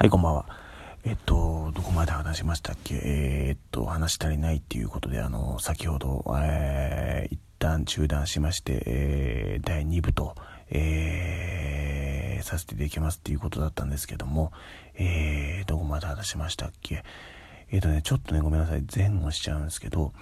はい、こんばんは。えっと、どこまで話しましたっけ？えー、っと、話し足りないっていうことで、あの、先ほど、えー、一旦中断しまして、えー、第2部と、えー、させていただきますっていうことだったんですけども、えー、どこまで話しましたっけ？えっ、とね、ちょっとね、ごめんなさい、前後しちゃうんですけど、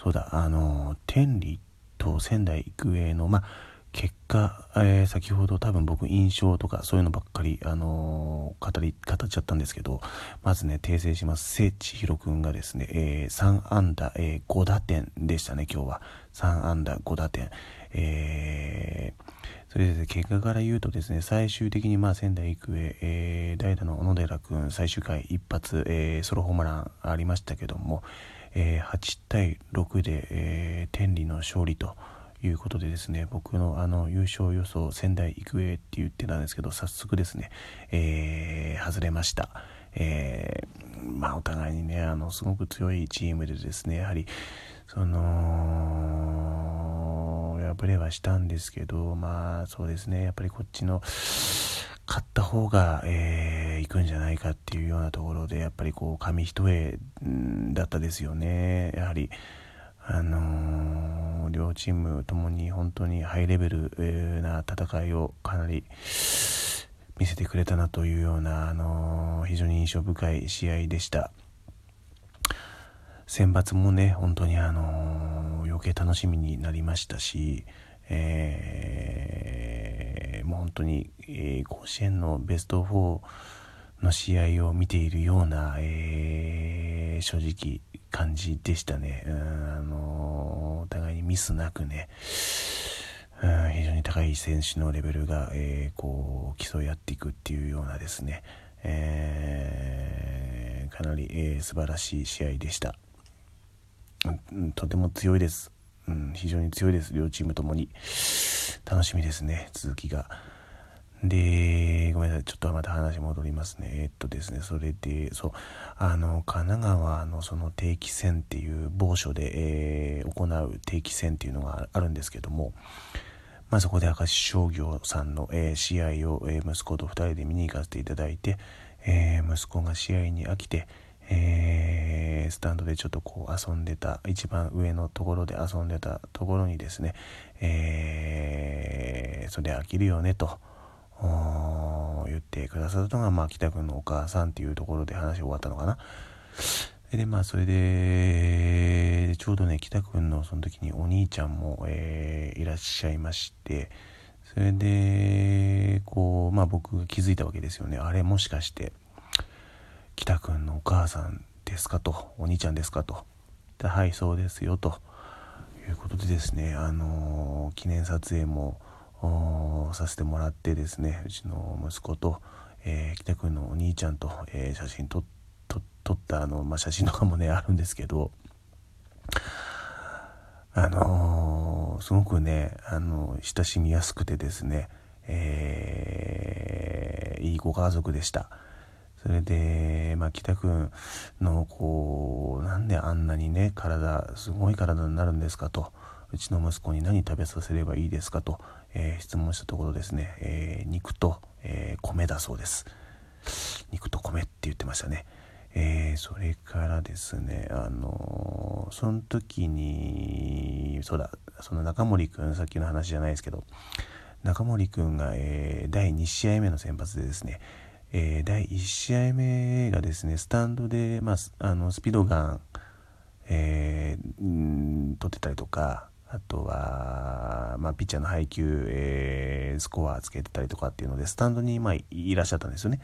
そうだ、あの、天理と仙台育英の、まあ、結果、えー、先ほど多分僕印象とかそういうのばっかり、あのー、語り、語っちゃったんですけど、まずね、訂正します。聖地ひろくんがですね、えー、3安打、えー、5打点でしたね、今日は。3安打、5打点。えー、それで、ね、結果から言うとですね、最終的にまあ仙台育英、えー、代打の小野寺君、最終回一発、えー、ソロホームランありましたけども、えー、8対6で、えー、天理の勝利と、いうことでですね、僕のあの優勝予想仙台育英って言ってたんですけど、早速ですね、えー、外れました。えー、まあお互いにね、あの、すごく強いチームでですね、やはり、その、敗れはしたんですけど、まあそうですね、やっぱりこっちの、勝った方が、えー、行くんじゃないかっていうようなところで、やっぱりこう、紙一重だったですよね。やはり、あのー、両チームともに本当にハイレベルな戦いをかなり見せてくれたなというような、あのー、非常に印象深い試合でした。選抜もね、本当にあのー、余計楽しみになりましたし、えー、もう本当に、えー、甲子園のベスト4の試合を見ているような、えー、正直感じでしたね。うん、あのお互いにミスなくね、うん、非常に高い選手のレベルが、えー、こう競い合っていくっていうようなですね、えー、かなり、えー、素晴らしい試合でした。うん、とても強いです。うん、非常に強いです。両チームともに。楽しみですね、続きが。で、めんなさい。ちょっとまた話戻りますね。えっとですね、それで、そう、あの、神奈川のその定期戦っていう某所で、えー、行う定期戦っていうのがあるんですけども、まあそこで明石商業さんの、えー、試合を、えー、息子と2人で見に行かせていただいて、えー、息子が試合に飽きて、えー、スタンドでちょっとこう遊んでた、一番上のところで遊んでたところにですね、えー、それ飽きるよねと、言ってくださったのが、まあ、北くんのお母さんっていうところで話終わったのかな。で、まあ、それで、ちょうどね、北くんのその時にお兄ちゃんも、えー、いらっしゃいまして、それで、こう、まあ僕が気づいたわけですよね。あれもしかして、北くんのお母さんですかと、お兄ちゃんですかと。はい、そうですよ、ということでですね、あのー、記念撮影も、させてもらってですねうちの息子と、えー、北君のお兄ちゃんと、えー、写真撮ったあの、まあ、写真とかもねあるんですけどあのー、すごくね、あの親しみやすくてですね、えー、いいご家族でした。それで、まあ、北君の、こう、なんであんなにね、体、すごい体になるんですかと。うちの息子に何食べさせればいいですかと、えー、質問したところですね、えー、肉と、えー、米だそうです。肉と米って言ってましたね。えー、それからですね、あの、その時に、そうだ、その中森くん、さっきの話じゃないですけど、中森くんが、えー、第2試合目の先発でですね、えー、第1試合目がですね、スタンドで、まあ、あのスピードガン、えー、取ってたりとか、あとは、まあ、ピッチャーの配球、えー、スコアつけてたりとかっていうので、スタンドに、まあ、いらっしゃったんですよね。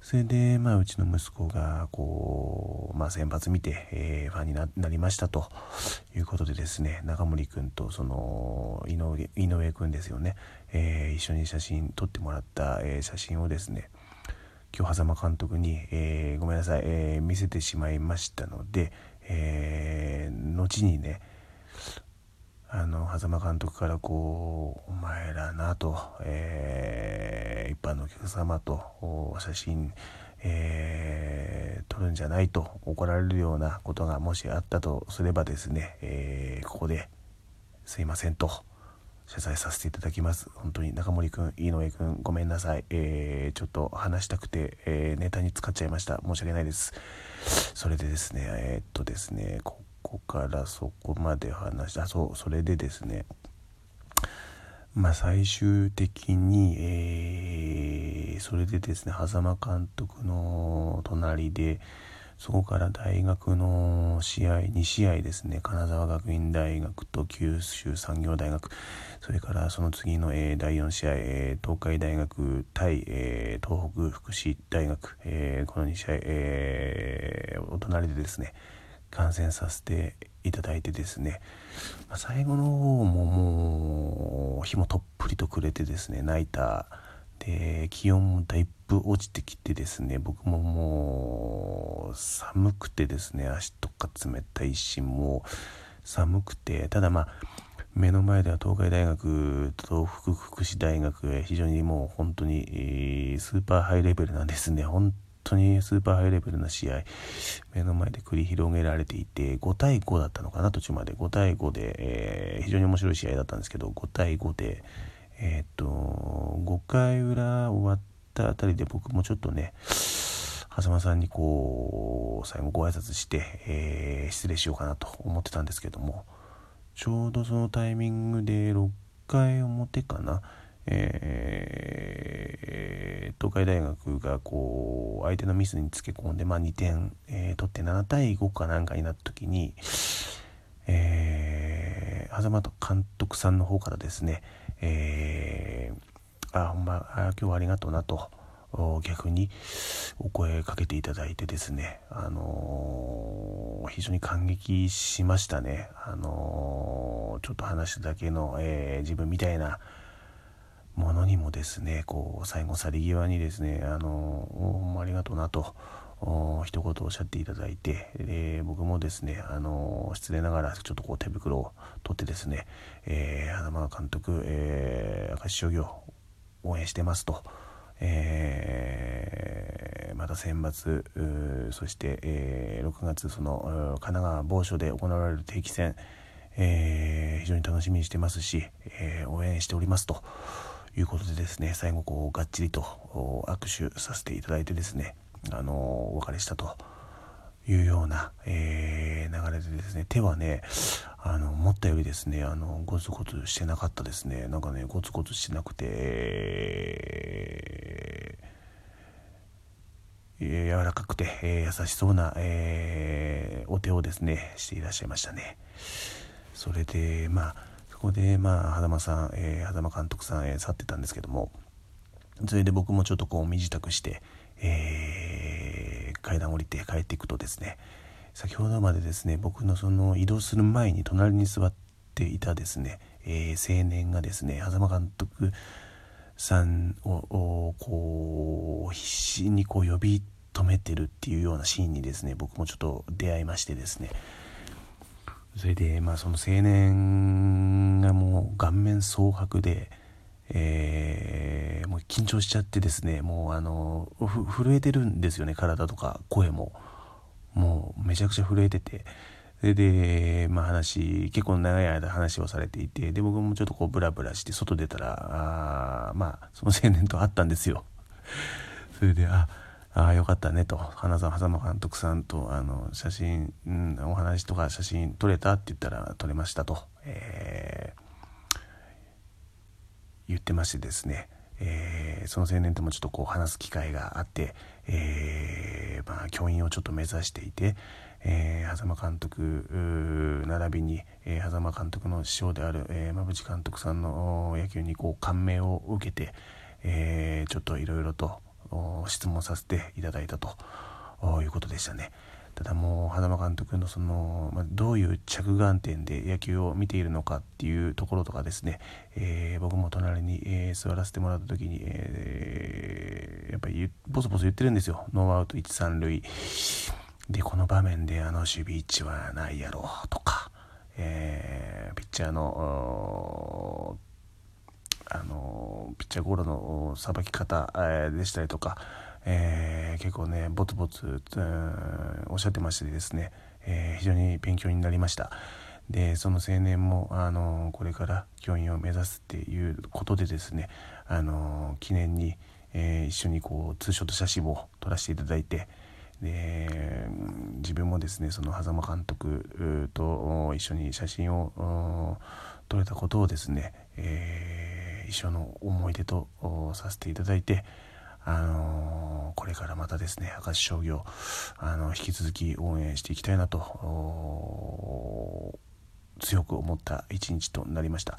それで、まあ、うちの息子が、こう、まあ、先発見て、えー、ファンになりましたということでですね、中森君と、その、井上、井上君ですよね、えー、一緒に写真撮ってもらった、えー、写真をですね、今日、狭間監督に、えー、ごめんなさい、えー、見せてしまいましたので、えー、後にね、あの狭間監督からこう「お前らな」と、えー、一般のお客様と写真、えー、撮るんじゃないと怒られるようなことがもしあったとすればですね、えー、ここですいませんと謝罪させていただきます。本当に中森くん飯上くんごめんなさい、えー、ちょっと話したくて、えー、ネタに使っちゃいました。申し訳ないです。それでですねえー、っとですねここからそこまで話したそうそれでですねまあ最終的に、えー、それでですね狭間監督の隣でそこから大学の試合2試合ですね金沢学院大学と九州産業大学それからその次の、えー、第4試合、えー、東海大学対、えー、東北福祉大学、えこの2試合、えお隣でですね観戦させていただいてですね、まあ、最後の方ももう日もとっぷりと暮れてですね泣いた。で気温もだいぶ落ちてきてですね僕ももう寒くてですね足とか冷たいしもう寒くて。ただまあ目の前では東海大学東北福祉大学へ非常にもう本当にスーパーハイレベルなんですね。本当にスーパーハイレベルな試合目の前で繰り広げられていて5対5だったのかな途中まで。5対5で、えー、非常に面白い試合だったんですけど5対5でえー、っと5回裏終わったあたりで僕もちょっとね狭間さんにこう最後ご挨拶して、えー、失礼しようかなと思ってたんですけどもちょうどそのタイミングで6回表かな、えー、東海大学がこう相手のミスにつけ込んで、まあ、2点、えー、取って7対5かなんかになった時に、えー、狭間監督さんの方からですねえー、あほんまあ今日はありがとうなと逆にお声かけていただいてですね、あのー、非常に感激しましたね、あのー、ちょっと話しただけの、えー、自分みたいなものにもですねこう最後去り際にですね、あのほんまありがとうなと。一言おっしゃっていただいてで僕もですね、あの失礼ながらちょっとこう手袋を取ってですね、えー、花間監督、えー、明石商業応援してますと、えー、また選抜そして、えー、6月その神奈川某所で行われる定期戦、えー、非常に楽しみにしてますし、えー、応援しておりますということでですね最後こうがっちりと握手させていただいてですねあのお別れしたというような、えー、流れでですね手はねあの思ったよりですねあのゴツゴツしてなかったですね。なんかねゴツゴツしてなくて、えー、柔らかくて、えー、優しそうな、え、お手をですねしていらっしゃいましたね。それでまあそこでまあ狭間さん、えー、間監督さん、えー、去ってたんですけどもそれで僕もちょっとこう身支度して、えー、階段降りて帰っていくとですね先ほどまでですね僕のその移動する前に隣に座っていたですね、えー、青年がですね狭間監督さんをこう必死にこう呼び止めてるっていうようなシーンにですね僕もちょっと出会いましてですねそれでまあその青年がもう顔面蒼白でえー、もう緊張しちゃってですねもうあの震えてるんですよね体とか声も。もうめちゃくちゃ震えてて。それで、まあ、話結構長い間話をされていてで僕もちょっとこうブラブラして外出たらあまあその青年と会ったんですよ。それでああよかったねと。花澤狭間監督さんとあの写真、うん、お話とか写真撮れたって言ったら撮れましたと、えー言ってましてですね、えー、その青年ともちょっとこう話す機会があって、えー、まあ、教員をちょっと目指していて、えー、狭間監督並びに、えー、狭間監督の師匠である、えー、馬淵監督さんの野球にこう感銘を受けて、えー、ちょっといろいろと質問させていただいたと。いうことでしたね。ただもう花間監督のその、まあ、どういう着眼点で野球を見ているのかっていうところとかですね、えー、僕も隣に、えー、座らせてもらった時に、えー、やっぱりボソボソ言ってるんですよ。ノーアウト1、3塁。でこの場面であの守備位置はないやろとか、えピッチャーのあのピッチャーゴロのさばき方、えでしたりとかえー、結構ねボツボツ、おっしゃってましてですね、えー、非常に勉強になりました。でその青年もあのこれから教員を目指すっていうことでですねあの記念に、えー、一緒にこうツーショット写真を撮らせていただいてで自分もですねその狭間監督と一緒に写真を撮れたことをですね、えー、一緒の思い出とさせていただいてあのこれからまたですね明石商業あの引き続き応援していきたいなと強く思った一日となりました。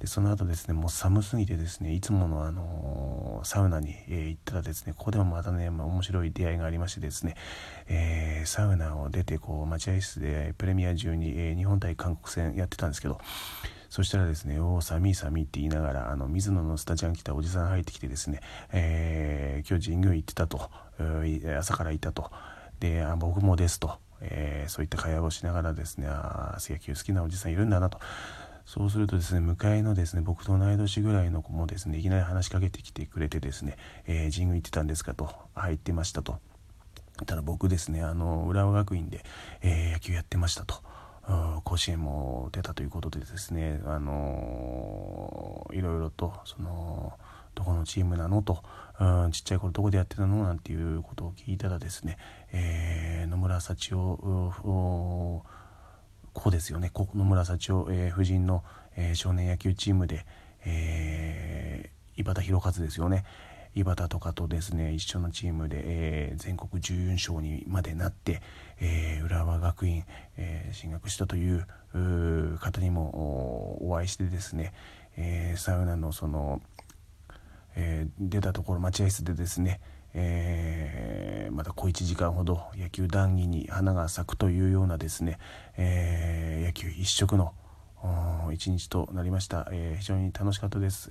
でその後ですねもう寒すぎてですねいつものあのサウナに、えー、行ったらですねここでもまたね、まあ、面白い出会いがありましてですね、えー、サウナを出てこう待合室でプレミア中に、えー、日本対韓国戦やってたんですけどそしたらですね、おお、寒い寒いって言いながら、あの、水野のスタジアム来たおじさん入ってきてですね、えー、今日神宮行ってたと、朝からいたと、で、あ僕もですと、えー、そういった会話をしながらですねああ野球好きなおじさんいるんだなと。そうするとですね向かいのですね僕と同い年ぐらいの子もですねいきなり話しかけてきてくれてですね、えー、神宮行ってたんですかと。入ってましたと。ただ僕ですねあの浦和学院で、えー、野球やってましたと。甲子園も出たということでですね、あのいろいろとそのどこのチームなのと、うん、ちっちゃい頃どこでやってたのなんていうことを聞いたらですね、えー、野村幸男子ですよね。野村幸男、えー、夫人の、えー、少年野球チームで、えー、井端弘和ですよね。井端とかとですね一緒のチームで、えー、全国準優勝にまでなって、えー、浦和学院、えー、進学したという方にもお会いしてですね、えサウナのそのえ、出たところ待合室でですね、えー、また小1時間ほど野球談義に花が咲くというようなですね、えー、野球一色の一日となりました、え非常に楽しかったです。